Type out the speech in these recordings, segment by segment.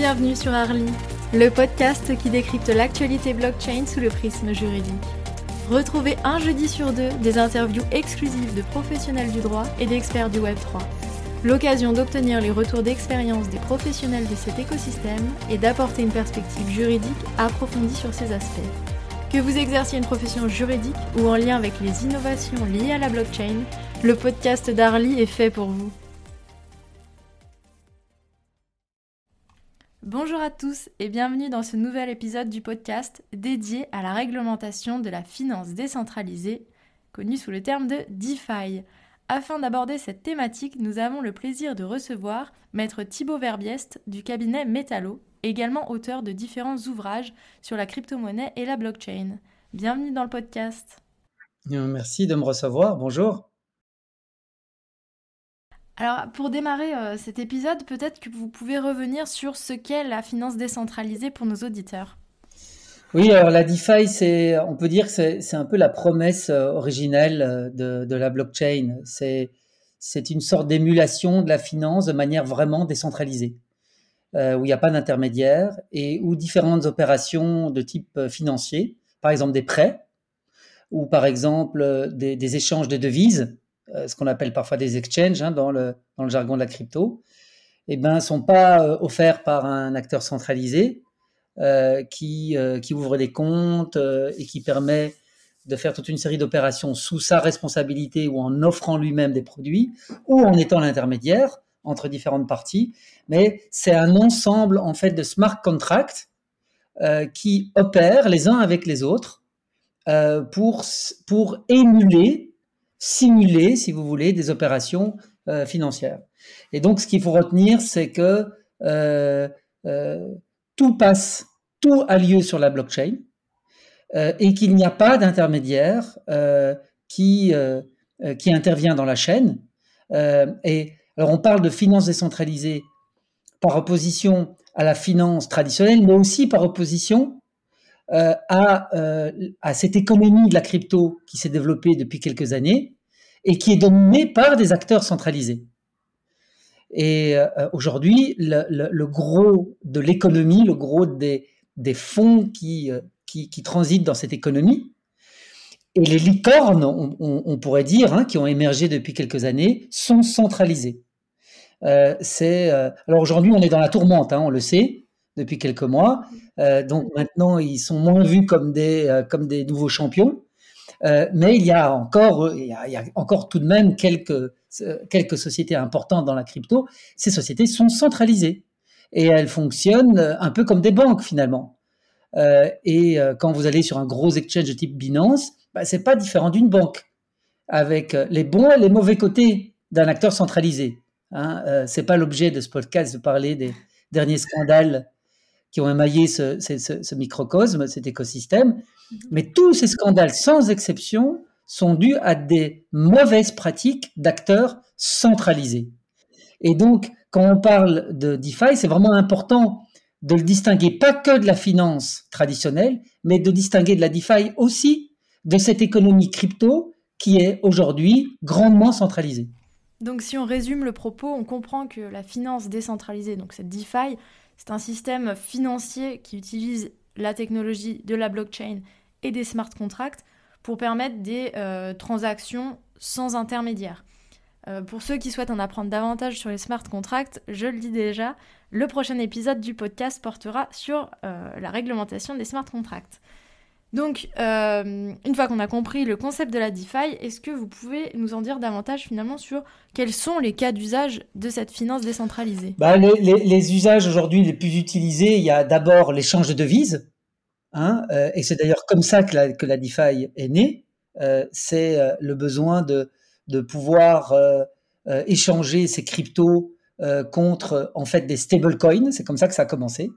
Bienvenue sur Arly, le podcast qui décrypte l'actualité blockchain sous le prisme juridique. Retrouvez un jeudi sur deux des interviews exclusives de professionnels du droit et d'experts du Web3. L'occasion d'obtenir les retours d'expérience des professionnels de cet écosystème et d'apporter une perspective juridique approfondie sur ces aspects. Que vous exerciez une profession juridique ou en lien avec les innovations liées à la blockchain, le podcast d'Arly est fait pour vous. Tous et bienvenue dans ce nouvel épisode du podcast dédié à la réglementation de la finance décentralisée, connue sous le terme de DeFi. Afin d'aborder cette thématique, nous avons le plaisir de recevoir Maître Thibaut Verbiest du cabinet Metallo, également auteur de différents ouvrages sur la crypto-monnaie et la blockchain. Bienvenue dans le podcast. Merci de me recevoir. Bonjour. Alors, pour démarrer euh, cet épisode, peut-être que vous pouvez revenir sur ce qu'est la finance décentralisée pour nos auditeurs. Oui, alors la DeFi, on peut dire que c'est un peu la promesse euh, originelle euh, de, la blockchain. C'est, c'est une sorte d'émulation de la finance de manière vraiment décentralisée. Où il n'y a pas d'intermédiaire et où différentes opérations de type financier, par exemple des prêts ou par exemple des, échanges de devises, ce qu'on appelle parfois des exchanges hein, dans, le, dans le jargon de la crypto, eh ben, sont pas offerts par un acteur centralisé qui, qui ouvre des comptes et qui permet de faire toute une série d'opérations sous sa responsabilité ou en offrant lui-même des produits ou en étant l'intermédiaire entre différentes parties, mais c'est un ensemble en fait de smart contracts euh, qui opèrent les uns avec les autres euh, pour, pour émuler, simuler, si vous voulez, des opérations euh, financières. Et donc, ce qu'il faut retenir, c'est que tout passe, tout a lieu sur la blockchain et qu'il n'y a pas d'intermédiaire qui, qui intervient dans la chaîne. et alors on parle de finance décentralisée par opposition à la finance traditionnelle, mais aussi par opposition euh, euh, à, cette économie de la crypto qui s'est développée depuis quelques années et qui est dominée par des acteurs centralisés. Et euh, aujourd'hui, le, gros de l'économie, le gros des, fonds qui, qui, transitent dans cette économie, et les licornes, on, pourrait dire, hein, qui ont émergé depuis quelques années, sont centralisées. Euh, c'est alors aujourd'hui on est dans la tourmente, hein, on le sait depuis quelques mois. Euh, donc maintenant ils sont moins vus comme des comme des nouveaux champions. mais il y a encore il y a, encore tout de même quelques quelques sociétés importantes dans la crypto. Ces sociétés sont centralisées et elles fonctionnent un peu comme des banques finalement. et quand vous allez sur un gros exchange de type Binance, bah, c'est pas différent d'une banque avec les bons et les mauvais côtés d'un acteur centralisé. Hein, euh, c'est pas l'objet de ce podcast de parler des derniers scandales qui ont émaillé ce, microcosme, cet écosystème. Mhm. Mais tous ces scandales, sans exception, sont dus à des mauvaises pratiques d'acteurs centralisés. Et donc, quand on parle de DeFi, c'est vraiment important de le distinguer pas que de la finance traditionnelle, mais de distinguer de la DeFi aussi de cette économie crypto qui est aujourd'hui grandement centralisée. Donc si on résume le propos, on comprend que la finance décentralisée, donc cette DeFi, c'est un système financier qui utilise la technologie de la blockchain et des smart contracts pour permettre des euh, transactions sans intermédiaire. Euh, pour ceux qui souhaitent en apprendre davantage sur les smart contracts, je le dis déjà, le prochain épisode du podcast portera sur euh, la réglementation des smart contracts. Donc, euh, une fois qu'on a compris le concept de la DeFi, est-ce que vous pouvez nous en dire davantage finalement sur quels sont les cas d'usage de cette finance décentralisée? Bah, les, usages aujourd'hui les plus utilisés, il y a d'abord l'échange de devises, hein, euh, et c'est d'ailleurs comme ça que la, DeFi est née. Euh, c'est le besoin de, de pouvoir échanger ces cryptos contre en fait des stablecoins, c'est comme ça que ça a commencé.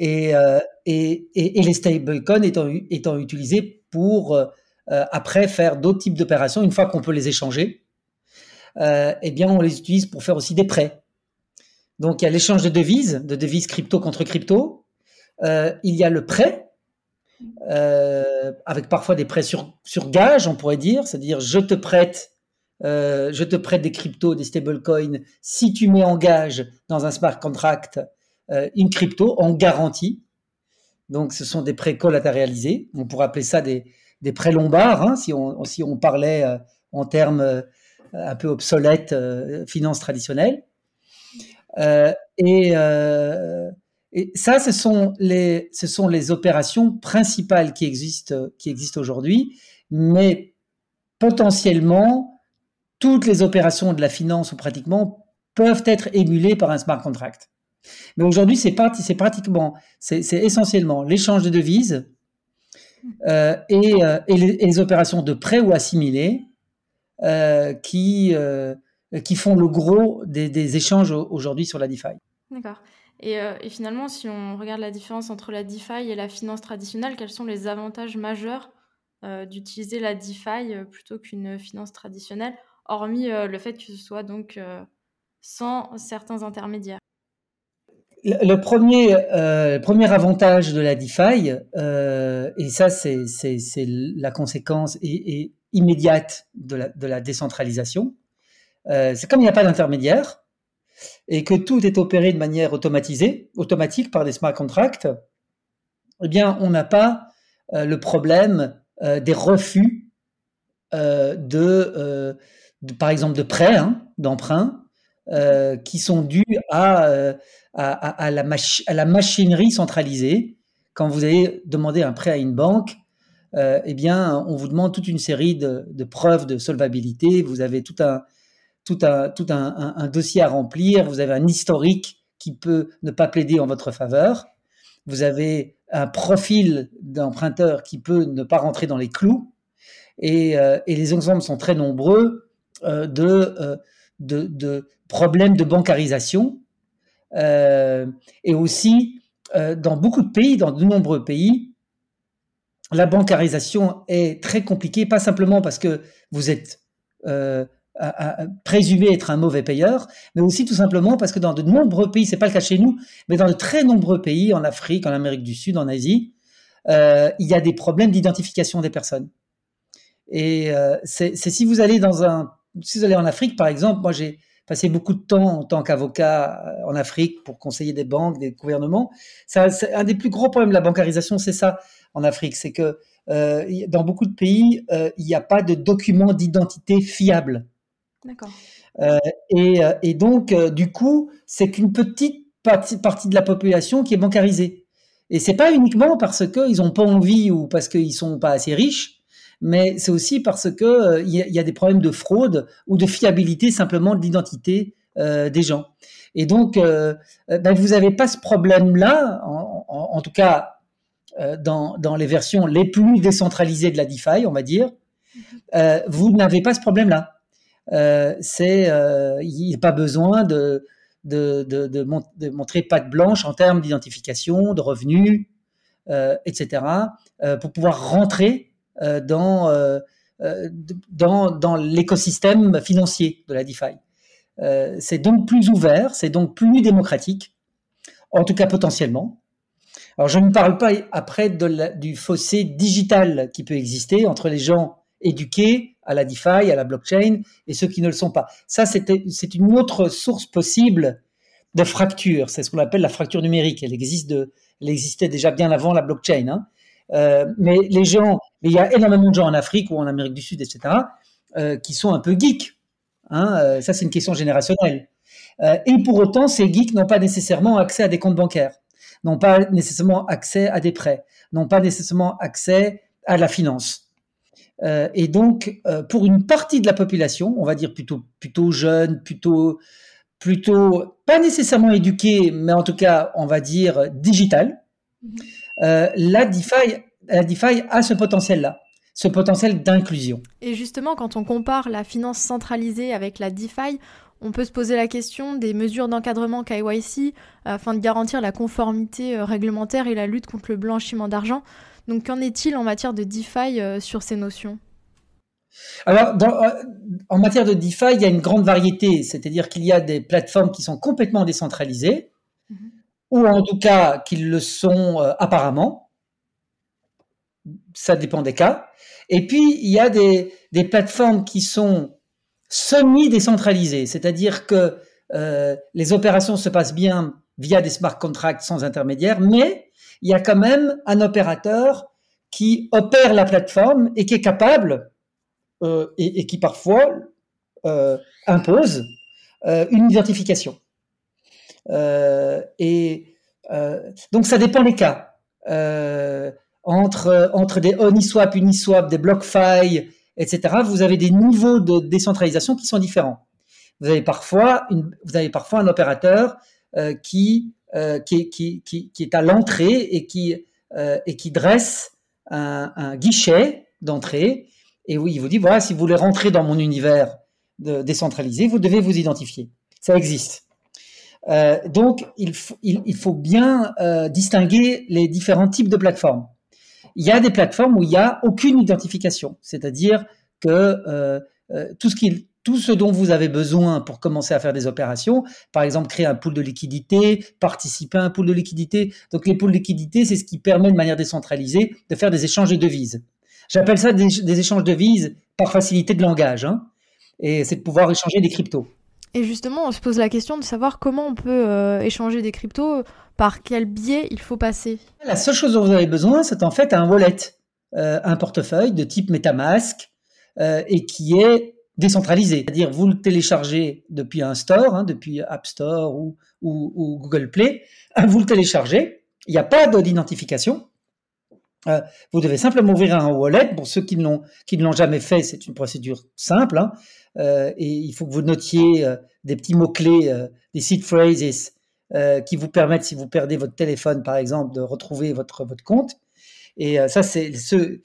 Euh, et, les stablecoins étant, utilisés pour euh, après faire d'autres types d'opérations, une fois qu'on peut les échanger, euh, eh bien on les utilise pour faire aussi des prêts. Donc il y a l'échange de devises, de devises crypto contre crypto. il y a le prêt, avec parfois des prêts sur, sur gage, on pourrait dire, c'est-à-dire je te prête, je te prête des cryptos, des stablecoins, si tu mets en gage dans un smart contract une crypto en garantie. Donc, ce sont des prêts collatéralisés. On pourrait appeler ça des, prêts lombards, hein, si, on, si on parlait en termes un peu obsolètes, finances traditionnelles. et et ça, ce sont les, ce sont les opérations principales qui existent, qui existent aujourd'hui, mais potentiellement, toutes les opérations de la finance ou pratiquement peuvent être émulées par un smart contract. Mais aujourd'hui, c'est pratiquement, c'est essentiellement l'échange de devises euh, et, euh, et, les, opérations de prêt ou assimilés euh, qui, font le gros des, échanges aujourd'hui sur la DeFi. D'accord. Euh, et, finalement, si on regarde la différence entre la DeFi et la finance traditionnelle, quels sont les avantages majeurs d'utiliser la DeFi plutôt qu'une finance traditionnelle, hormis le fait que ce soit donc sans certains intermédiaires? Le premier, premier avantage de la DeFi, et ça c'est la conséquence et, immédiate de la, de la décentralisation, c'est comme il n'y a pas d'intermédiaire, et que tout est opéré de manière automatisée, automatique par des smart contracts, eh bien, on n'a pas euh, le problème euh, des refus euh, de, par exemple, de prêts, hein, d'emprunts, qui sont dus à, à, la machinerie centralisée. Quand vous allez demander un prêt à une banque, eh bien, on vous demande toute une série de, preuves de solvabilité. Vous avez tout un, dossier à remplir, vous avez un historique qui peut ne pas plaider en votre faveur, vous avez un profil d'emprunteur qui peut ne pas rentrer dans les clous, et, euh, et les exemples sont très nombreux euh, de, euh, de, problèmes de bancarisation, et aussi dans beaucoup de pays, dans de nombreux pays, la bancarisation est très compliquée, pas simplement parce que vous êtes à, présumer être un mauvais payeur, mais aussi tout simplement parce que dans de nombreux pays, c'est pas le cas chez nous, mais dans de très nombreux pays, en Afrique, en Amérique du Sud, en Asie, euh, il y a des problèmes d'identification des personnes. Et euh, c'est si vous allez dans un, si vous allez en Afrique, par exemple, moi j'ai passé beaucoup de temps en tant qu'avocat euh, en Afrique pour conseiller des banques, des gouvernements. Un des plus gros problèmes de la bancarisation, c'est ça en Afrique, c'est que euh, dans beaucoup de pays, euh, il n'y a pas de documents d'identité. D'accord. Euh, et, et, donc, du coup, c'est qu'une petite partie, partie, de la population qui est bancarisée. Et c'est pas uniquement parce qu'ils n'ont pas envie ou parce qu'ils sont pas assez riches, mais c'est aussi parce que il y, y, a des problèmes de fraude ou de fiabilité simplement de l'identité euh, des gens. Et donc, euh, ben vous n'avez pas ce problème-là, en, en, en, tout cas euh, dans, dans, les versions les plus décentralisées de la DeFi, on va dire, mm-hmm. vous n'avez pas ce problème-là. Euh, c'est euh, il n'y a pas besoin de de, de, de, montrer patte blanche en termes d'identification, de revenus, euh, etc., pour pouvoir rentrer dans, dans, dans l'écosystème financier de la DeFi. c'est donc plus ouvert, c'est donc plus démocratique, en tout cas potentiellement. Alors je ne parle pas après du fossé digital qui peut exister entre les gens éduqués à la DeFi, à la blockchain, et ceux qui ne le sont pas. Ça, c'est une autre source possible de fracture. C'est ce qu'on appelle la fracture numérique. Elle existait déjà bien avant la blockchain. Hein. Euh, mais les gens, il y a énormément de gens en Afrique ou en Amérique du Sud, etc., euh, qui sont un peu geeks. Hein. Euh, ça, c'est une question générationnelle. Et pour autant, ces geeks n'ont pas nécessairement accès à des comptes bancaires, n'ont pas nécessairement accès à des prêts, n'ont pas nécessairement accès à la finance. Et donc, pour une partie de la population, on va dire plutôt, plutôt jeune, plutôt, plutôt pas nécessairement éduquée, mais en tout cas, on va dire digital, mhm. Euh, la, DeFi, la DeFi a ce potentiel-là ce potentiel d'inclusion. Et justement, quand on compare la finance centralisée avec la DeFi, on peut se poser la question des mesures d'encadrement KYC afin de garantir la conformité réglementaire et la lutte contre le blanchiment d'argent. Donc qu'en est-il en matière de DeFi euh, sur ces notions? Alors, euh, en matière de DeFi, il y a une grande variété, c'est-à-dire qu'il y a des plateformes qui sont complètement décentralisées. Ou en tout cas qu'ils le sont euh, apparemment. Ça dépend des cas. Et puis, il y a des, plateformes qui sont semi-décentralisées, c'est-à-dire que les opérations se passent bien via des smart contracts sans intermédiaire, mais il y a quand même un opérateur qui opère la plateforme et qui est capable euh, et, qui parfois euh, impose euh, une identification. Et donc ça dépend des cas. entre, entre des Uniswap, Uniswap, des BlockFi, etc., vous avez des niveaux de décentralisation qui sont différents. Vous avez parfois, une, vous avez parfois un opérateur qui, qui, qui, qui, est à l'entrée et qui, et qui dresse un, guichet d'entrée. Et oui, il vous dit, voilà, si vous voulez rentrer dans mon univers décentralisé, vous devez vous identifier. Ça existe. Euh, donc, il, faut bien euh, distinguer les différents types de plateformes. Il y a des plateformes où il n'y a aucune identification, c'est-à-dire que euh, tout ce tout ce dont vous avez besoin pour commencer à faire des opérations, par exemple créer un pool de liquidité, participer à un pool de liquidité. Donc les pools de liquidité, c'est ce qui permet de manière décentralisée de faire des échanges de devises. J'appelle ça des, échanges de devises par facilité de langage, hein, et c'est de pouvoir échanger des cryptos. Et justement, on se pose la question de savoir comment on peut euh, échanger des cryptos, par quel biais il faut passer. La seule chose dont vous avez besoin, c'est en fait un wallet, euh, un portefeuille de type MetaMask, euh, et qui est décentralisé. C'est-à-dire, vous le téléchargez depuis un store, hein, depuis App Store ou, ou, Google Play, vous le téléchargez, il n'y a pas d'identification. Euh, vous devez simplement ouvrir un wallet. Pour ceux qui qui ne l'ont jamais fait, c'est une procédure simple. Hein. Euh, et il faut que vous notiez euh, des petits mots-clés, des seed phrases, qui vous permettent, si vous perdez votre téléphone, par exemple, de retrouver votre, votre compte. Et ça, c'est ce,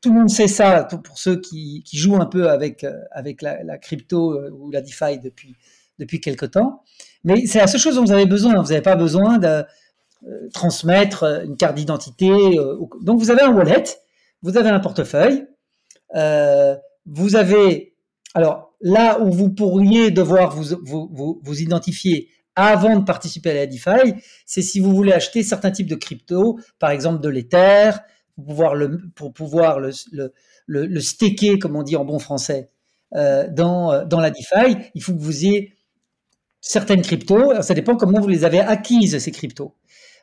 tout le monde sait ça pour ceux qui, qui jouent un peu avec avec la, la, crypto ou la DeFi depuis depuis quelque temps. Mais c'est la seule chose dont vous avez besoin. Vous n'avez pas besoin de transmettre une carte d'identité. donc vous avez un wallet, vous avez un portefeuille, euh, vous avez alors là où vous pourriez devoir vous, vous, vous, vous identifier, avant de participer à la DeFi, c'est si vous voulez acheter certains types de crypto, par exemple de l'Ether, pour pouvoir le, pour pouvoir le, le, le, staker, comme on dit en bon français, euh, dans, euh, dans la DeFi, il faut que vous ayez certaines cryptos. Ça dépend comment vous les avez acquises, ces cryptos.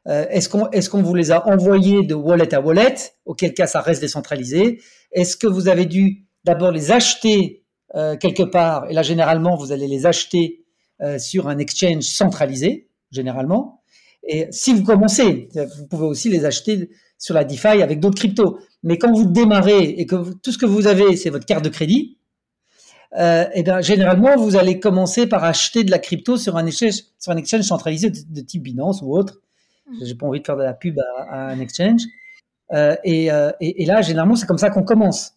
Euh, est-ce qu'on est qu'on vous les a envoyées de wallet à wallet, auquel cas ça reste décentralisé Est-ce que vous avez dû d'abord les acheter euh, quelque part Et là, généralement, vous allez les acheter euh, sur un exchange centralisé, généralement. Et si vous commencez, vous pouvez aussi les acheter sur la DeFi avec d'autres cryptos. Mais quand vous démarrez et que tout ce que vous avez, c'est votre carte de crédit, euh, et bien, généralement, vous allez commencer par acheter de la crypto sur un exchange, sur un exchange centralisé de, type Binance ou autre. Mmh. J'ai pas envie de faire de la pub à, un exchange. Euh, et, euh, et, et, là, généralement, c'est comme ça qu'on commence.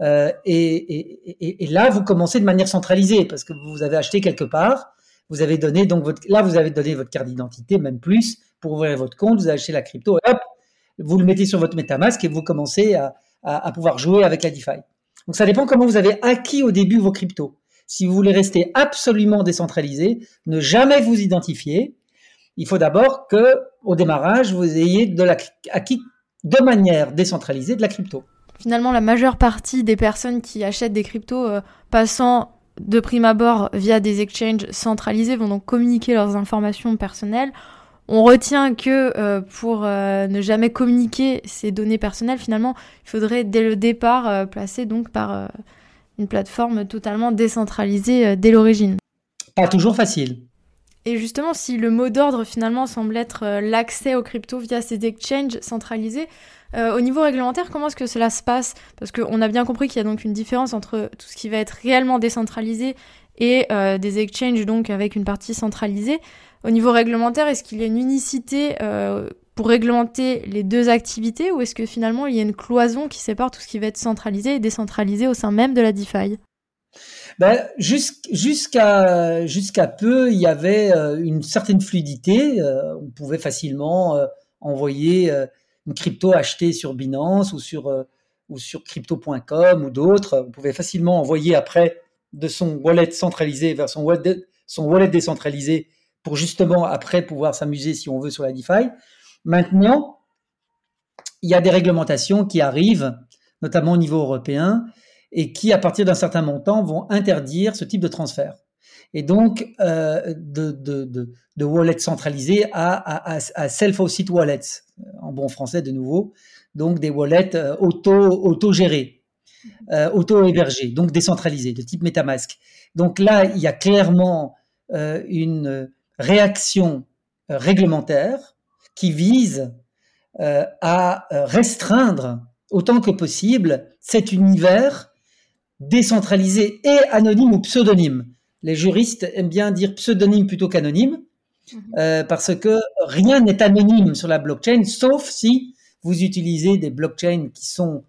Euh, et, là, vous commencez de manière centralisée parce que vous avez acheté quelque part. Vous avez donné donc votre, là, vous avez donné votre carte d'identité, même plus, pour ouvrir votre compte. Vous avez acheté la crypto. hop, vous le mettez sur votre MetaMask et vous commencez à, à, pouvoir jouer avec la DeFi. Donc, ça dépend comment vous avez acquis au début vos cryptos. Si vous voulez rester absolument décentralisé, ne jamais vous identifier, il faut d'abord que, au démarrage, vous ayez de la, acquis de manière décentralisée de la crypto. Finalement, la majeure partie des personnes qui achètent des cryptos euh, passant de prime abord via des exchanges centralisés vont donc communiquer leurs informations personnelles. On retient que euh, pour euh, ne jamais communiquer ces données personnelles, finalement, il faudrait dès le départ placer donc par une plateforme totalement décentralisée dès l'origine. Pas toujours facile. Et justement, si le mot d'ordre finalement semble être l'accès aux cryptos via ces exchanges centralisés, euh, au niveau réglementaire, comment est-ce que cela se passe? Parce qu'on a bien compris qu'il y a donc une différence entre tout ce qui va être réellement décentralisé et euh, des exchanges donc avec une partie centralisée. Au niveau réglementaire, est-ce qu'il y a une unicité euh, pour réglementer les deux activités ou est-ce que finalement il y a une cloison qui sépare tout ce qui va être centralisé et décentralisé au sein même de la DeFi ben, jusqu'à peu, il y avait une certaine fluidité. on pouvait facilement envoyer une crypto achetée sur Binance ou sur, euh, crypto.com ou d'autres. Vous pouvez facilement envoyer après de son wallet centralisé vers son wallet décentralisé pour justement après pouvoir s'amuser si on veut sur la DeFi. Maintenant, il y a des réglementations qui arrivent, notamment au niveau européen, et qui, à partir d'un certain montant, vont interdire ce type de transfert. Et donc, euh, de, de, de, de wallet centralisé à, à, à self-hosted wallets, en bon français de nouveau. Donc, des wallets euh, auto, auto-gérés, euh, auto-hébergés, donc décentralisés, de type MetaMask. Donc là, il y a clairement une réaction euh, réglementaire qui vise euh, à euh, restreindre autant que possible cet univers décentralisé et anonyme ou pseudonyme les juristes aiment bien dire pseudonyme plutôt qu'anonyme, mhm. euh, parce que rien n'est anonyme sur la blockchain, sauf si vous utilisez des blockchains qui sont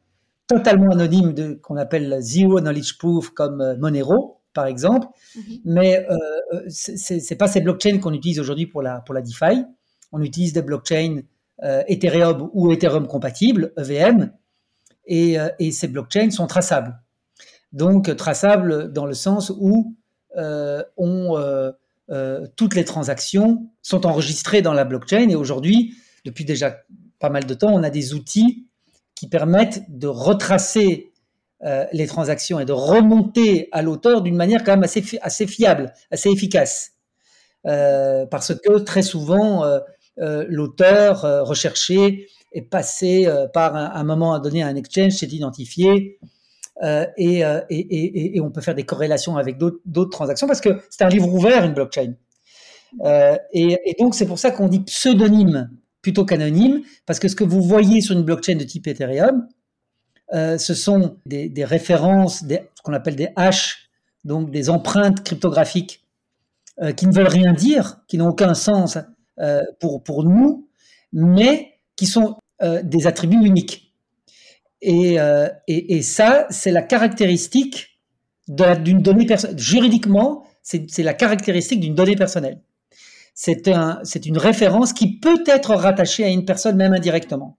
totalement anonymes, qu'on appelle zero knowledge proof, comme Monero, par exemple. Mm -hmm. Mais euh, euh c'est pas ces blockchains qu'on utilise aujourd'hui pour la, pour la DeFi. On utilise des blockchains euh, Ethereum ou Ethereum compatibles, EVM, et, euh, et ces blockchains sont traçables. Donc traçables dans le sens où euh, euh, toutes les transactions sont enregistrées dans la blockchain et aujourd'hui, depuis déjà pas mal de temps, on a des outils qui permettent de retracer euh, les transactions et de remonter à l'auteur d'une manière quand même assez, assez fiable, assez efficace. Euh, parce que très souvent, euh, l'auteur recherché est passé par un, un, moment donné à un exchange, s'est identifié, et, et, et, et, on peut faire des corrélations avec d'autres transactions parce que c'est un livre ouvert, une blockchain. Et, donc c'est pour ça qu'on dit pseudonyme plutôt qu'anonyme, parce que ce que vous voyez sur une blockchain de type Ethereum, euh, ce sont des, références, ce qu'on appelle des hashes, donc des empreintes cryptographiques euh, qui ne veulent rien dire, qui n'ont aucun sens euh, pour, nous, mais qui sont des attributs uniques. Et, ça, c'est la caractéristique d'une donnée personnelle. Juridiquement, c'est la caractéristique d'une donnée personnelle. C'est un, une référence qui peut être rattachée à une personne même indirectement.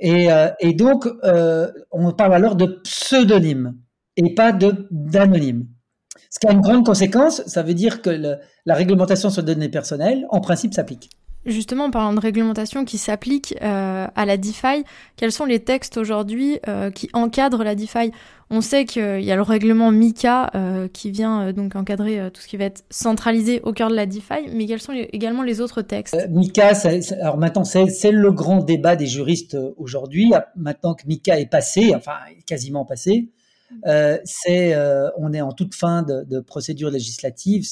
Et, euh, et donc, euh, on parle alors de pseudonyme et pas d'anonyme. Ce qui a une grande conséquence, ça veut dire que la réglementation sur les données personnelles, en principe, s'applique. Justement, en parlant de réglementation qui s'applique euh, à la DeFi, quels sont les textes aujourd'hui euh, qui encadrent la DeFi? On sait qu'il y a le règlement MICA euh, qui vient donc encadrer tout ce qui va être centralisé au cœur de la DeFi, mais quels sont également les autres textes? MICA, alors maintenant c'est le grand débat des juristes aujourd'hui. Maintenant que MICA est passé, enfin quasiment passé, on est en toute fin de, procédure législative.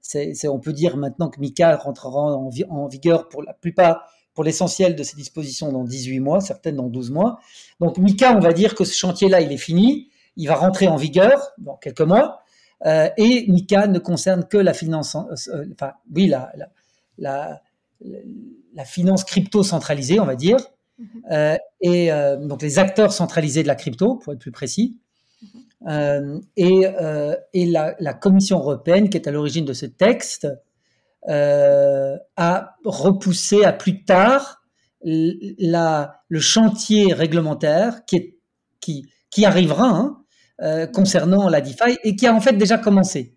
C'est, on peut dire maintenant que MICA rentrera en, en vigueur pour la plupart, pour l'essentiel de ces dispositions dans 18 mois, certaines dans 12 mois. Donc MICA, on va dire que ce chantier-là, il est fini, il va rentrer en vigueur dans quelques mois, euh, et MICA ne concerne que la finance, euh, enfin oui, la, la, la, la, finance crypto centralisée, on va dire, mm -hmm. euh, et euh, donc les acteurs centralisés de la crypto, pour être plus précis. Euh, et, euh, la, Commission européenne, qui est à l'origine de ce texte, euh, a repoussé à plus tard le chantier réglementaire qui, arrivera hein, concernant la DeFi et qui a en fait déjà commencé.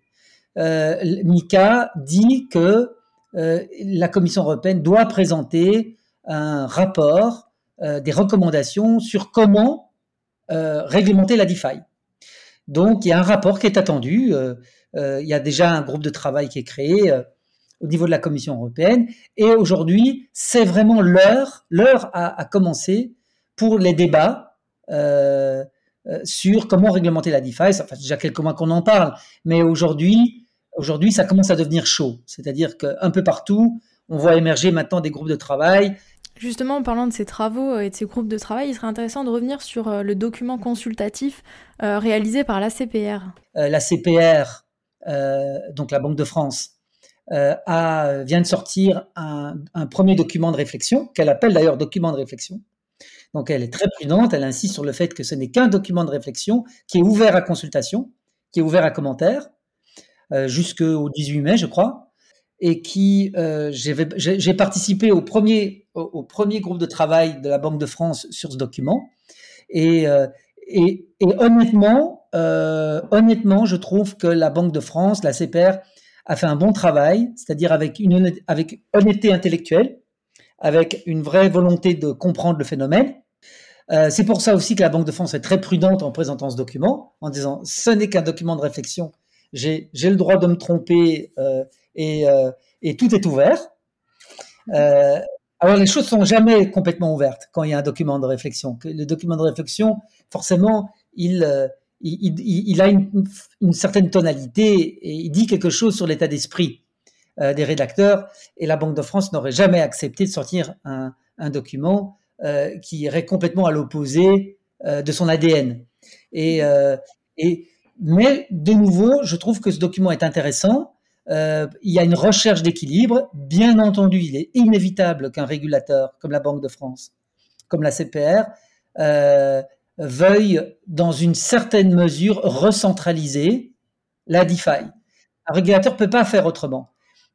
Mika dit que la Commission européenne doit présenter un rapport, des recommandations sur comment réglementer la DeFi. Donc, il y a un rapport qui est attendu. Euh, euh, il y a déjà un groupe de travail qui est créé euh, au niveau de la Commission européenne. Et aujourd'hui, c'est vraiment l'heure, l'heure a, commencé pour les débats sur comment réglementer la DeFi. Ça fait déjà quelques mois qu'on en parle, mais aujourd'hui, aujourd'hui, ça commence à devenir chaud. C'est-à-dire qu'un peu partout, on voit émerger maintenant des groupes de travail Justement, en parlant de ces travaux et de ces groupes de travail, il serait intéressant de revenir sur euh, le document consultatif euh, réalisé par l'ACPR. Euh, L'ACPR, euh, donc la Banque de France, euh, vient de sortir un, un premier document de réflexion, qu'elle appelle d'ailleurs document de réflexion. Donc elle est très prudente, elle insiste sur le fait que ce n'est qu'un document de réflexion qui est ouvert à consultation, qui est ouvert à commentaires, jusqu'au 18 mai, je crois et qui euh, j'ai participé au premier au, premier groupe de travail de la Banque de France sur ce document. Et euh, et, honnêtement euh, honnêtement je trouve que la Banque de France la CPR a fait un bon travail c'est-à-dire avec une avec honnêteté intellectuelle avec une vraie volonté de comprendre le phénomène. C'est pour ça aussi que la Banque de France est très prudente en présentant ce document en disant ce n'est qu'un document de réflexion j'ai le droit de me tromper et, et, tout est ouvert. alors les choses sont jamais complètement ouvertes quand il y a un document de réflexion. Le document de réflexion, forcément, il, il, a une, certaine tonalité et il dit quelque chose sur l'état d'esprit euh, des rédacteurs. Et la Banque de France n'aurait jamais accepté de sortir un, document euh, qui irait complètement à l'opposé euh, de son ADN. Et, mais de nouveau, je trouve que ce document est intéressant. Il y a une recherche d'équilibre. Bien entendu, il est inévitable qu'un régulateur comme la Banque de France, comme la CPR, veuille, dans une certaine mesure, recentraliser la DeFi. Un régulateur ne peut pas faire autrement.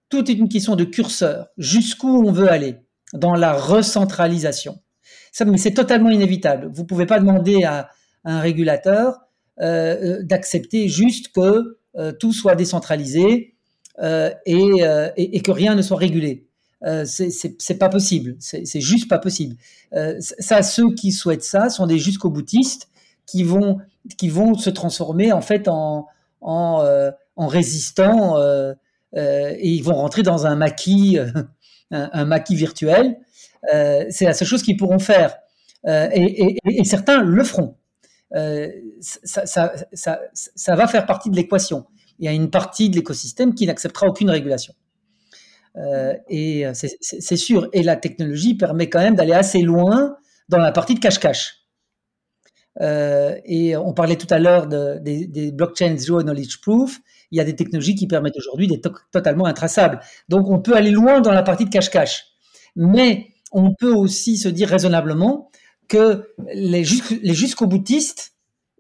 Tout est une question de curseur. Jusqu'où on veut aller dans la recentralisation? Mais c'est totalement inévitable. Vous ne pouvez pas demander à, un régulateur euh, euh, d'accepter juste que euh, tout soit décentralisé et, et, que rien ne soit régulé. Euh, c'est pas possible. C'est juste pas possible. Euh, ça, ceux qui souhaitent ça sont des jusqu'au boutistes qui vont qui vont se transformer en fait en en, euh, en résistants euh, et ils vont rentrer dans un maquis un, maquis virtuel. c'est la seule chose qu'ils pourront faire. Et, certains le feront. Ça, ça, ça va faire partie de l'équation. Il y a une partie de l'écosystème qui n'acceptera aucune régulation. Euh, et euh, c'est sûr. Et la technologie permet quand même d'aller assez loin dans la partie de cache-cache. Euh, et on parlait tout à l'heure de, des, blockchains Zero Knowledge Proof. Il y a des technologies qui permettent aujourd'hui d'être totalement intraçables. Donc on peut aller loin dans la partie de cache-cache. Mais on peut aussi se dire raisonnablement que les, les jusqu'au boutistes,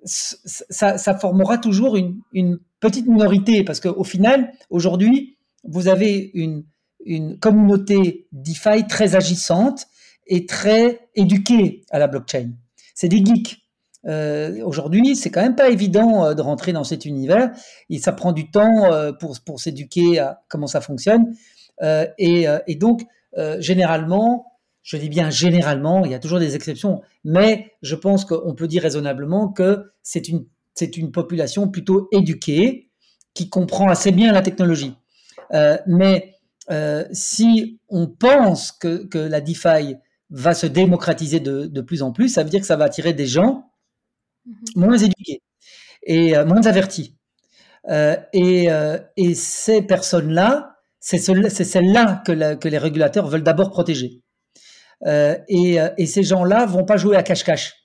ça, formera toujours une petite minorité parce qu'au final, aujourd'hui, vous avez une, une communauté DeFi très agissante et très éduquée à la blockchain. C'est des geeks. Euh, Aujourd'hui, c'est quand même pas évident euh, de rentrer dans cet univers. Et ça prend du temps euh, pour, pour s'éduquer à comment ça fonctionne. Et, et, donc, généralement, je dis bien généralement, il y a toujours des exceptions, mais je pense qu'on peut dire raisonnablement que c'est une, c'est une population plutôt éduquée qui comprend assez bien la technologie. mais euh, si on pense que, que, la DeFi va se démocratiser de, de, plus en plus, ça veut dire que ça va attirer des gens mhm. moins éduqués et euh, moins avertis. Euh, et, euh, et, ces personnes-là, c'est celles-là que, que, les régulateurs veulent d'abord protéger. Et, et, ces gens-là vont pas jouer à cache-cache.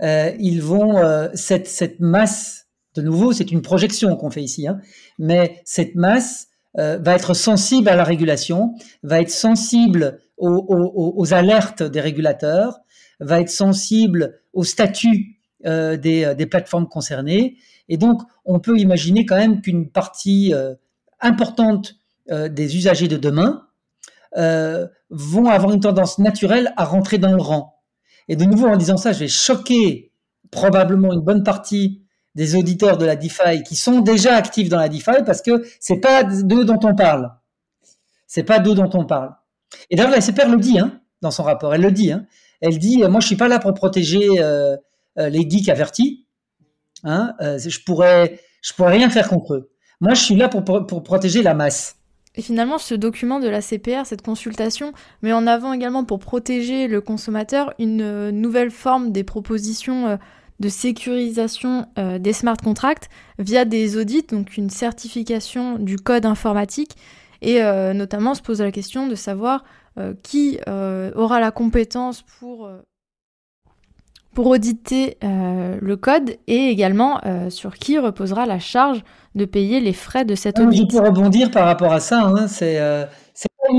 Ils vont cette, cette masse, de nouveau, c'est une projection qu'on fait ici, hein, mais cette masse euh, va être sensible à la régulation, va être sensible aux, alertes des régulateurs, va être sensible au statut euh, des, des, plateformes concernées. Et donc, on peut imaginer quand même qu'une partie euh, importante des usagers de demain vont avoir une tendance naturelle à rentrer dans le rang. Et de nouveau, en disant ça, je vais choquer probablement une bonne partie des auditeurs de la DeFi qui sont déjà actifs dans la DeFi parce que c'est pas d'eux dont on parle. C'est pas d'eux dont on parle. Et d'ailleurs, la SPR le dit hein, dans son rapport. Elle le dit. Hein. Elle dit moi, je suis pas là pour protéger euh, euh, les geeks avertis. Hein, euh, je pourrais, je pourrais rien faire contre eux. Moi, je suis là pour, pour, protéger la masse. Et finalement, ce document de la CPR, cette consultation, met en avant également pour protéger le consommateur une nouvelle forme des propositions de sécurisation euh, des smart contracts via des audits, donc une certification du code informatique. Et euh, notamment, se pose la question de savoir euh, qui aura la compétence pour, pour auditer le code et également sur qui reposera la charge de payer les frais de cet audit. Je peux rebondir par rapport à ça, hein, c'est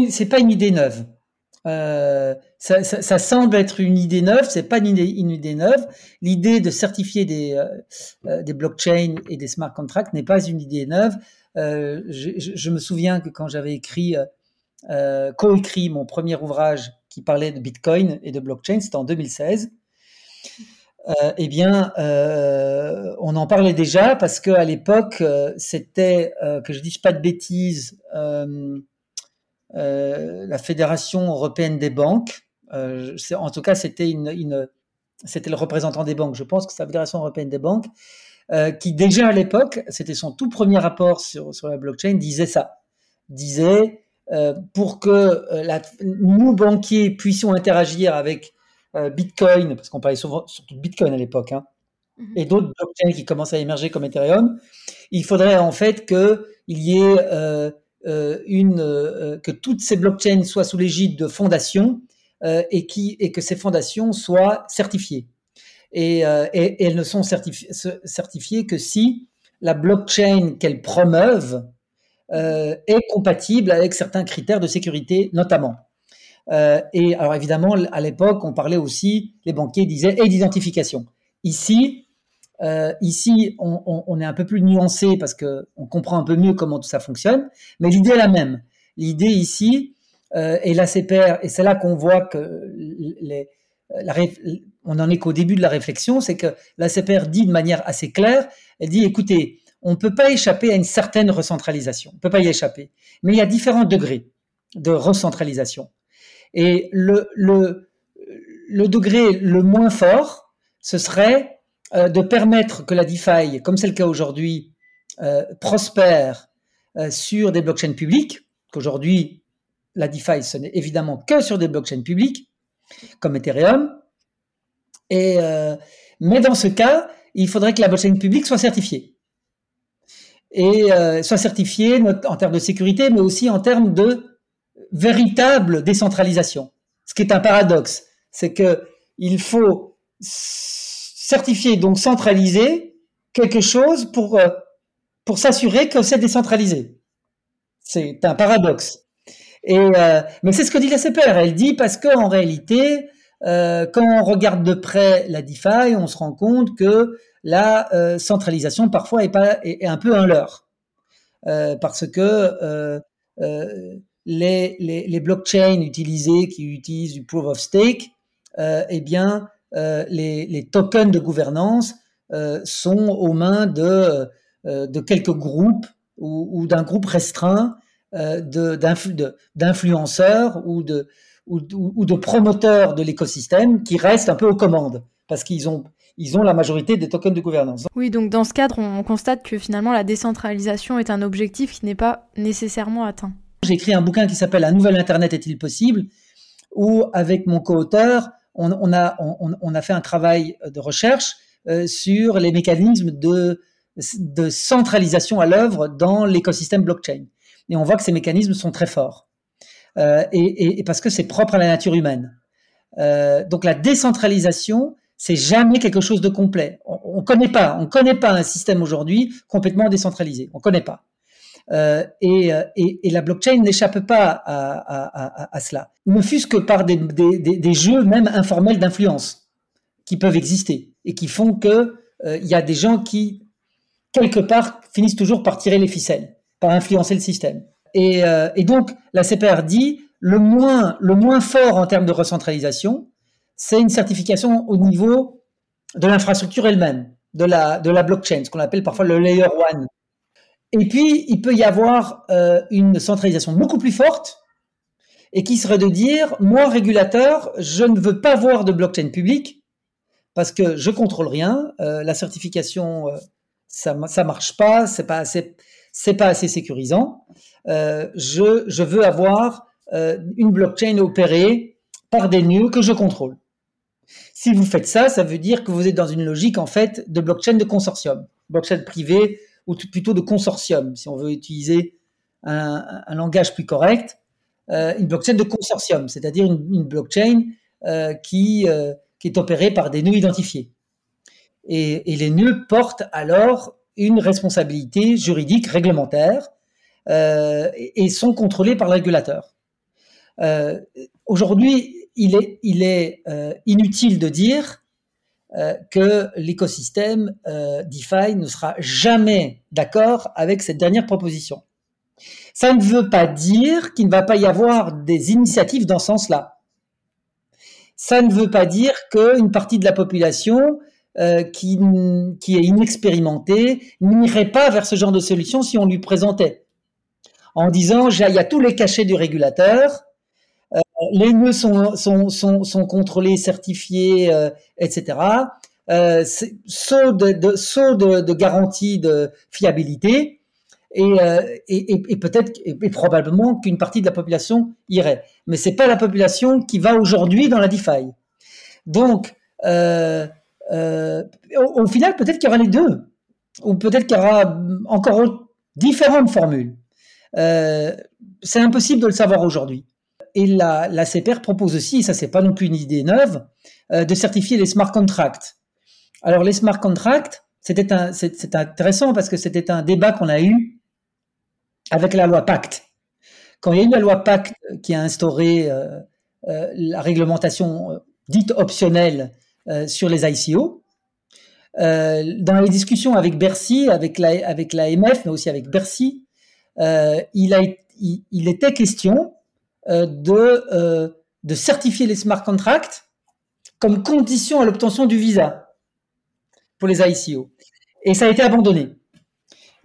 c'est pas, une idée neuve. Euh, ça, ça, ça, semble être une idée neuve, c'est pas une idée, une idée neuve. L'idée de certifier des, euh, euh, des blockchains et des smart contracts n'est pas une idée neuve. Euh, je, je, me souviens que quand j'avais écrit, euh, co-écrit mon premier ouvrage qui parlait de Bitcoin et de blockchain, c'était en 2016. Eh bien, on en parlait déjà parce que à l'époque, c'était que je dise pas de bêtises. la Fédération européenne des banques euh, en tout cas, c'était une, le représentant des banques. Je pense que c'est la Fédération européenne des banques qui déjà à l'époque, c'était son tout premier rapport sur, la blockchain, disait ça. Disait, pour que nous, banquiers, puissions interagir avec Bitcoin, parce qu'on parlait souvent, surtout de Bitcoin à l'époque, hein, mhm. et d'autres blockchains qui commencent à émerger comme Ethereum, il faudrait en fait qu'il y ait euh, une, euh, que toutes ces blockchains soient sous l'égide de fondations euh, et, qui, et que ces fondations soient certifiées. Et, et, elles ne sont certifiées, que si la blockchain qu'elles promeuvent est compatible avec certains critères de sécurité, notamment. Et alors évidemment, à l'époque, on parlait aussi, les banquiers disaient, et d'identification. Ici, euh, ici, on, est un peu plus nuancé parce que on comprend un peu mieux comment tout ça fonctionne, mais l'idée est la même. L'idée ici, euh, et l'ACPR, et c'est là qu'on voit que les, la, on n'en est qu'au début de la réflexion, c'est que l'ACPR dit de manière assez claire, elle dit, écoutez, on ne peut pas échapper à une certaine recentralisation, on ne peut pas y échapper, mais il y a différents degrés de recentralisation. Et le, le, le degré le moins fort, ce serait euh, de permettre que la DeFi, comme c'est le cas aujourd'hui, euh, prospère euh, sur des blockchains publiques, qu'aujourd'hui, la DeFi, ce n'est évidemment que sur des blockchains publiques, comme Ethereum. Et, mais dans ce cas, il faudrait que la blockchain publique soit certifiée. Et soit certifiée en termes de sécurité, mais aussi en termes de véritable décentralisation. Ce qui est un paradoxe, c'est que il faut certifier, donc centraliser quelque chose pour, euh, s'assurer que c'est décentralisé. C'est un paradoxe. Euh, mais c'est ce que dit la CPR. Elle dit parce qu'en réalité, euh, quand on regarde de près la DeFi, on se rend compte que la centralisation parfois est, est, un peu un leurre. parce que les, blockchains utilisées qui utilisent du proof of stake, eh bien, euh, les, tokens de gouvernance euh, sont aux mains de, euh, quelques groupes ou, d'un groupe restreint d'influenceurs ou de, promoteurs de l'écosystème qui restent un peu aux commandes parce qu'ils ont, ils ont la majorité des tokens de gouvernance. Oui, donc dans ce cadre, on constate que finalement la décentralisation est un objectif qui n'est pas nécessairement atteint. J'ai écrit un bouquin qui s'appelle Un nouvel Internet est-il possible où, avec mon co-auteur, on, a, fait un travail de recherche euh, sur les mécanismes de, centralisation à l'œuvre dans l'écosystème blockchain. Et on voit que ces mécanismes sont très forts. Euh, et, parce que c'est propre à la nature humaine. Euh, donc la décentralisation, c'est jamais quelque chose de complet. On, ne connaît connaît pas un système aujourd'hui complètement décentralisé. On connaît pas. Euh, euh, et, la blockchain n'échappe pas à, cela. Ne fût-ce que par des, jeux même informels d'influence qui peuvent exister et qui font que euh, il y a des gens qui quelque part finissent toujours par tirer les ficelles, par influencer le système. Et, donc la CPR dit le moins fort en termes de recentralisation, c'est une certification au niveau de l'infrastructure elle-même, de la blockchain, ce qu'on appelle parfois le layer one. Et puis, il peut y avoir euh, une centralisation beaucoup plus forte et qui serait de dire, moi, régulateur, je ne veux pas voir de blockchain public parce que je contrôle rien, euh, la certification, euh, ça, ça marche pas, c'est pas assez, pas assez sécurisant. je, je veux avoir une blockchain opérée par des nœuds que je contrôle. Si vous faites ça, ça veut dire que vous êtes dans une logique en fait de blockchain de consortium, blockchain privé ou plutôt de consortium, si on veut utiliser un, langage plus correct, euh, une blockchain de consortium, c'est-à-dire une, blockchain euh, qui, euh, qui est opérée par des nœuds identifiés. Et, les nœuds portent alors une responsabilité juridique réglementaire et, sont contrôlés par le régulateur. Aujourd'hui, il est inutile de dire euh, que l'écosystème euh, DeFi ne sera jamais d'accord avec cette dernière proposition. Ça ne veut pas dire qu'il ne va pas y avoir des initiatives dans ce sens-là. Ça ne veut pas dire qu'une partie de la population euh, qui, qui est inexpérimentée n'irait pas vers ce genre de solution si on lui présentait. En disant, il y a tous les cachets du régulateur, les nœuds sont, sont, sont, sont contrôlés, certifiés, euh, etc. euh, saut, de, saut de, garantie de fiabilité, et, euh, et, et, peut-être et, probablement qu'une partie de la population irait. Mais c'est pas la population qui va aujourd'hui dans la DeFi. Donc, euh, euh, au, final, peut-être qu'il y aura les deux, ou peut-être qu'il y aura encore différentes formules. Euh, c'est impossible de le savoir aujourd'hui. Et la, la CPR propose aussi, ça c'est pas non plus une idée neuve, euh, de certifier les smart contracts. Alors les smart contracts, c'était un, c'est, intéressant parce que c'était un débat qu'on a eu avec la loi Pacte. Quand il y a eu la loi Pacte qui a instauré euh, euh, la réglementation dite optionnelle sur les ICO, dans les discussions avec Bercy, avec la, avec l'AMF, mais aussi avec Bercy, il, a, il, était question de, de certifier les smart contracts comme condition à l'obtention du visa pour les ICO. Et ça a été abandonné.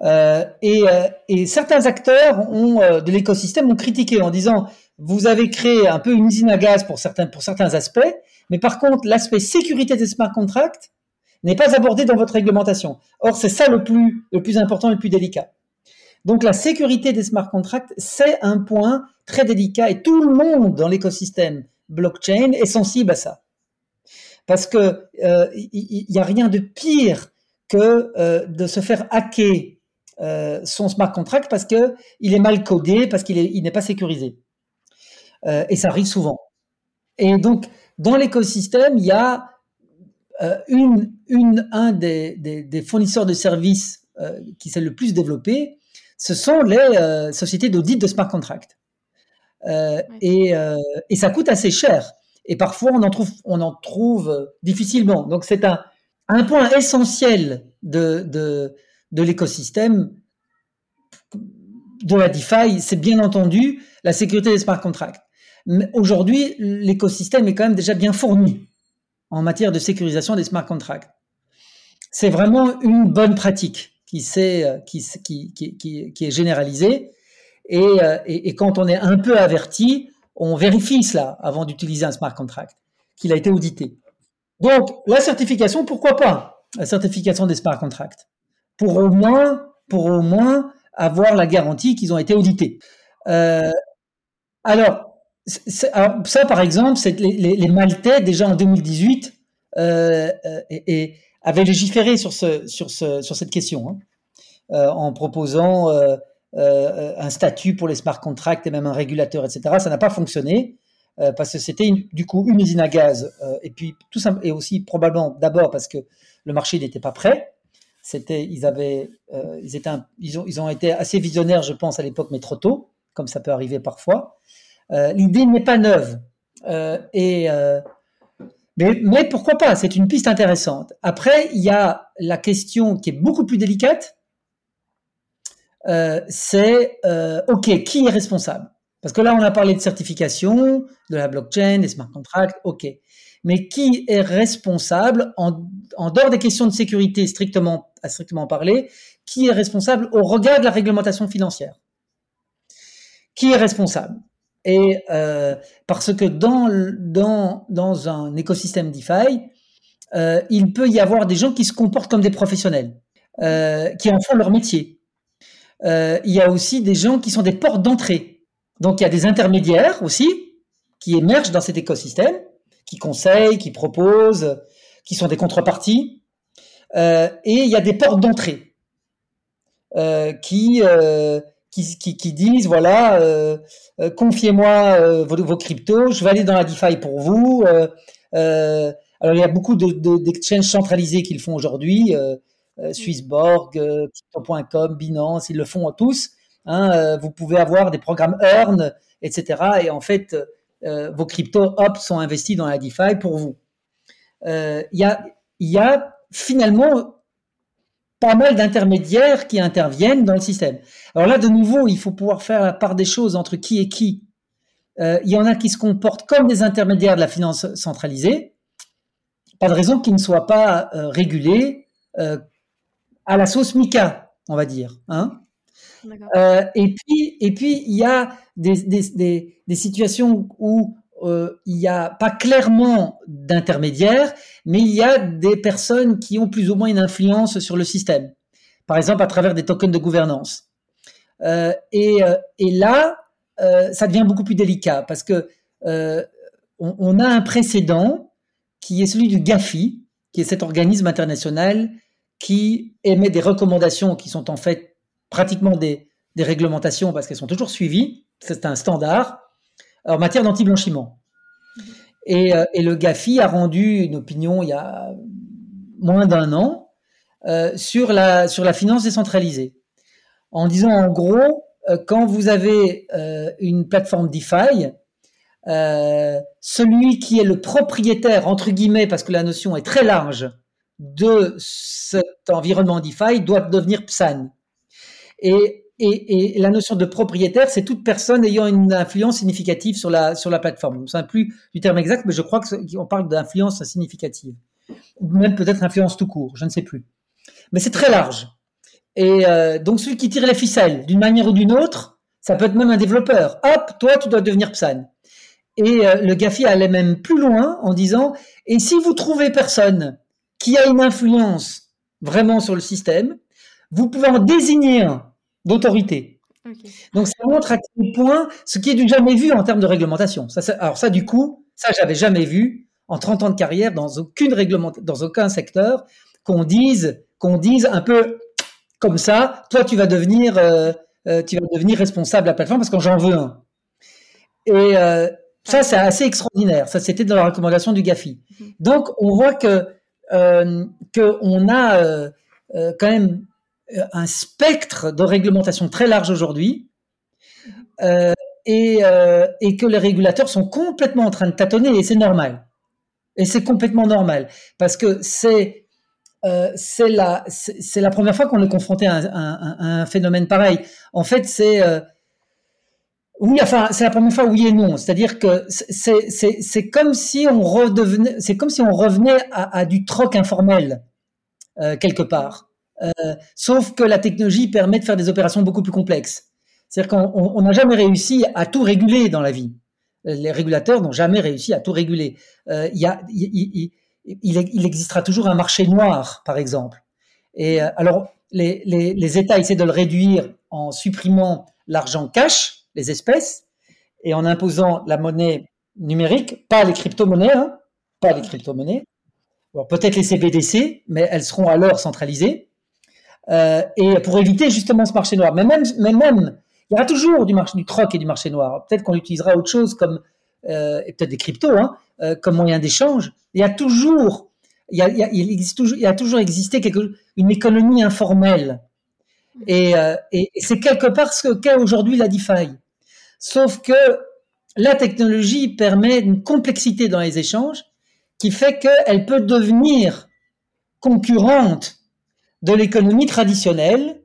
Euh, et, euh, et, certains acteurs euh, de l'écosystème ont critiqué en disant vous avez créé un peu une usine à gaz pour certains, pour certains aspects, mais par contre l'aspect sécurité des smart contracts n'est pas abordé dans votre réglementation. Or c'est ça le plus, le plus important et le plus délicat. Donc la sécurité des smart contracts, c'est un point très délicat et tout le monde dans l'écosystème blockchain est sensible à ça parce que il euh, n'y a rien de pire que euh, de se faire hacker euh, son smart contract parce que il est mal codé, parce qu'il il n'est pas sécurisé. et ça arrive souvent. Et donc, dans l'écosystème, il y a un des, des, des fournisseurs de services qui s'est le plus développé, ce sont les sociétés d'audit de smart contract. Et, et, ça coûte assez cher et parfois on en trouve, on en trouve difficilement. Donc c'est un, un point essentiel de, de, de l'écosystème de la DeFi, c'est bien entendu la sécurité des smart contracts. Aujourd'hui, l'écosystème est quand même déjà bien fourni en matière de sécurisation des smart contracts. C'est vraiment une bonne pratique qui, qui, qui, qui, qui est généralisée. Et, et, quand on est un peu averti, on vérifie cela avant d'utiliser un smart contract, qu'il a été audité. Donc, la certification, pourquoi pas? La certification des smart contracts. Pour au moins, pour au moins avoir la garantie qu'ils ont été audités. Euh, alors, ça, par exemple, c'est les, Maltais, déjà en 2018, euh, euh, avaient légiféré sur, ce, sur, ce, sur cette question, hein, euh, en proposant euh, un statut pour les smart contracts et même un régulateur, etc. Ça n'a pas fonctionné euh, parce que c'était du coup une usine à gaz euh, et puis tout ça et aussi probablement d'abord parce que le marché n'était pas prêt. C'était, ils avaient, ils étaient, ils ont, ils ont été assez visionnaires, je pense, à l'époque, mais trop tôt, comme ça peut arriver parfois. L'idée n'est pas neuve et mais, mais, pourquoi pas C'est une piste intéressante. Après, il y a la question qui est beaucoup plus délicate, euh, c'est euh, OK, qui est responsable? Parce que là, on a parlé de certification, de la blockchain, des smart contracts, OK. Mais qui est responsable, en, en dehors des questions de sécurité strictement, à strictement parler, qui est responsable au regard de la réglementation financière? Qui est responsable? Et euh, parce que dans, dans, dans un écosystème DeFi, il peut y avoir des gens qui se comportent comme des professionnels, qui en font leur métier euh, il y a aussi des gens qui sont des portes d'entrée. Donc il y a des intermédiaires aussi qui émergent dans cet écosystème, qui conseillent, qui proposent, qui sont des contreparties. Euh, et il y a des portes d'entrée euh, qui, qui, disent voilà, confiez-moi vos, cryptos, je vais aller dans la DeFi pour vous. alors il y a beaucoup d'exchanges de, centralisés qui le font aujourd'hui. Euh, Swissborg, euh, Crypto.com, Binance, ils le font tous. Hein, euh, vous pouvez avoir des programmes Earn, etc. Et en fait, vos cryptos, hop, sont investis dans la DeFi pour vous. Il y, a, y a finalement pas mal d'intermédiaires qui interviennent dans le système. Alors là, de nouveau, il faut pouvoir faire la part des choses entre qui et qui. Il y en a qui se comportent comme des intermédiaires de la finance centralisée. Pas de raison qu'ils ne soient pas régulés à la sauce Mika, on va dire. Hein euh, et puis, et puis il y a des, des, des, des, situations où euh, il n'y a pas clairement d'intermédiaires, mais il y a des personnes qui ont plus ou moins une influence sur le système. Par exemple, à travers des tokens de gouvernance. Euh, et, et, là, ça devient beaucoup plus délicat parce que on, on, a un précédent qui est celui du GAFI, qui est cet organisme international qui émet des recommandations qui sont en fait pratiquement des, des réglementations parce qu'elles sont toujours suivies. C'est un standard en matière d'anti-blanchiment. Et, euh, et, le GAFI a rendu une opinion il y a moins d'un an euh, sur, la, sur la finance décentralisée, en disant en gros, euh, quand vous avez une plateforme DeFi, celui qui est le propriétaire, entre guillemets, parce que la notion est très large, de cet environnement DeFi doit devenir PSAN. Et la notion de propriétaire, c'est toute personne ayant une influence significative sur la, sur la plateforme. Je ne sais plus du terme exact, mais je crois qu'on parle d'influence significative. Ou même peut-être influence tout court, je ne sais plus. Mais c'est très large. Et euh, donc celui qui tire les ficelles, d'une manière ou d'une autre, ça peut être même un développeur. Hop, toi, tu dois devenir PSAN. Et euh, le GAFI allait même plus loin en disant, et si vous trouvez personne qui a une influence vraiment sur le système, vous pouvez en désigner un d'autorité. Donc ça montre à quel point ce qui est du jamais vu en termes de réglementation. Ça, alors ça, du coup, ça j'avais jamais vu en 30 ans de carrière dans aucune réglement, dans aucun secteur qu'on dise qu'on dise un peu comme ça, toi tu vas devenir euh, euh, tu vas devenir responsable de la plateforme parce que j'en veux un. Et euh, ça c'est assez extraordinaire. Ça c'était dans la recommandation du Gafi. Mhm. Donc on voit que que on a quand même euh, un spectre de réglementation très large aujourd'hui euh, et, euh, que les régulateurs sont complètement en train de tâtonner et c'est normal. Et c'est complètement normal parce que c'est euh, c'est la la première fois qu'on est confronté à un, phénomène pareil. En fait, c'est euh, oui, enfin, c'est la première fois oui et non. C'est-à-dire que c'est comme si on redevenait, c'est comme si on revenait à, à du troc informel euh, quelque part. Euh, sauf que la technologie permet de faire des opérations beaucoup plus complexes. C'est-à-dire qu'on n'a jamais réussi à tout réguler dans la vie. Les régulateurs n'ont jamais réussi à tout réguler. Euh, il, y a, il, il, il, existera toujours un marché noir, par exemple. Et euh, alors, les, les, les, États essaient de le réduire en supprimant l'argent cash, les espèces, et en imposant la monnaie numérique, pas les crypto-monnaies, hein, pas les crypto-monnaies. peut-être les CBDC, mais elles seront alors centralisées. Euh, et pour éviter justement ce marché noir. Mais même, même, il y aura toujours du marché du troc et du marché noir. Peut-être qu'on utilisera autre chose comme euh, et peut-être des cryptos hein, euh, comme moyen d'échange. Il y a toujours, il y a, toujours, existé quelque, une économie informelle. Et c'est quelque part ce qu'est aujourd'hui la DeFi. Sauf que la technologie permet une complexité dans les échanges qui fait qu'elle peut devenir concurrente de l'économie traditionnelle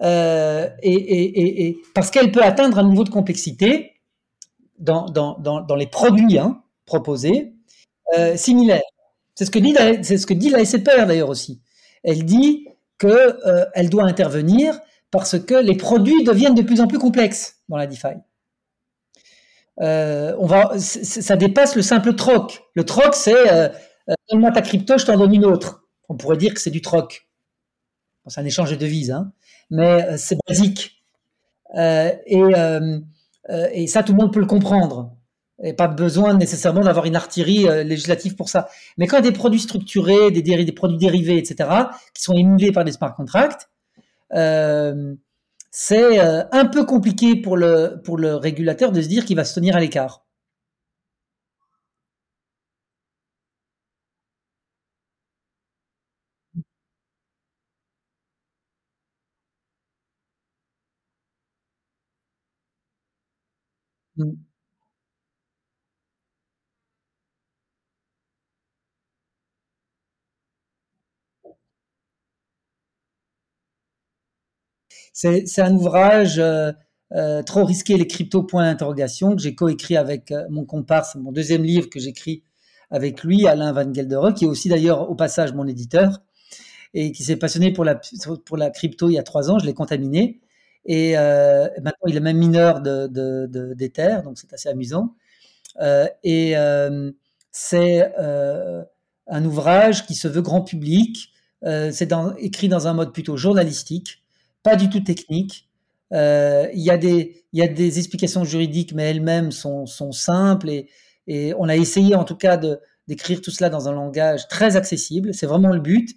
euh, et, parce qu'elle peut atteindre un niveau de complexité dans, les produits hein, proposés euh, similaires. C'est ce que dit c'est la SPR d'ailleurs aussi. Elle dit que euh, elle doit intervenir parce que les produits deviennent de plus en plus complexes dans la DeFi. Euh, on va, ça dépasse le simple troc. Le troc, c'est euh, euh, donne-moi ta crypto, je t'en donne une autre. On pourrait dire que c'est du troc c'est un échange de devises, hein, mais euh, c'est basique. Euh, et, euh, euh, et ça, tout le monde peut le comprendre. Et pas besoin nécessairement d'avoir une artillerie euh, législative pour ça. Mais quand il y a des produits structurés, des, des produits dérivés, etc., qui sont émulés par des smart contracts, c'est un peu compliqué pour le, pour le régulateur de se dire qu'il va se tenir à l'écart. Mm. C'est un ouvrage euh, euh, trop risqué les cryptos point d'interrogation que j'ai coécrit avec euh, mon comparse, mon deuxième livre que j'écris avec lui, Alain Van Geldereux, qui est aussi d'ailleurs au passage mon éditeur et qui s'est passionné pour la pour la crypto il y a trois ans. Je l'ai contaminé et euh, maintenant il est même mineur de d'Ether, de, donc c'est assez amusant. et c'est un ouvrage qui se veut grand public. c'est écrit dans un mode plutôt journalistique, pas du tout technique. Il y, a des, y a des explications juridiques, mais elles-mêmes sont, sont simples et, et on a essayé en tout cas de, d'écrire tout cela dans un langage très accessible. C'est vraiment le but.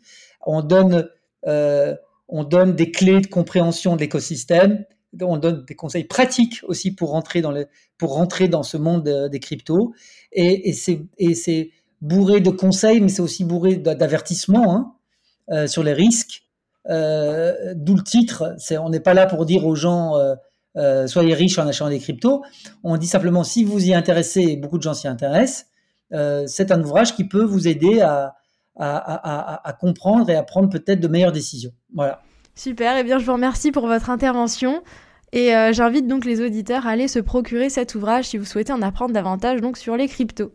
On donne, euh, on donne des clés de compréhension de l'écosystème. On donne des conseils pratiques aussi pour rentrer dans, le, pour dans ce monde des cryptos. Et, et c'est bourré de conseils, mais c'est aussi bourré d'avertissements hein, euh, sur les risques. Euh, D'où le titre. On n'est pas là pour dire aux gens euh, euh, soyez riches en achetant des cryptos. On dit simplement si vous y intéressez, et beaucoup de gens s'y intéressent, c'est un ouvrage qui peut vous aider à, comprendre et à prendre peut-être de meilleures décisions. Voilà. Super, et eh bien je vous remercie pour votre intervention. Et j'invite donc les auditeurs à aller se procurer cet ouvrage si vous souhaitez en apprendre davantage donc sur les cryptos.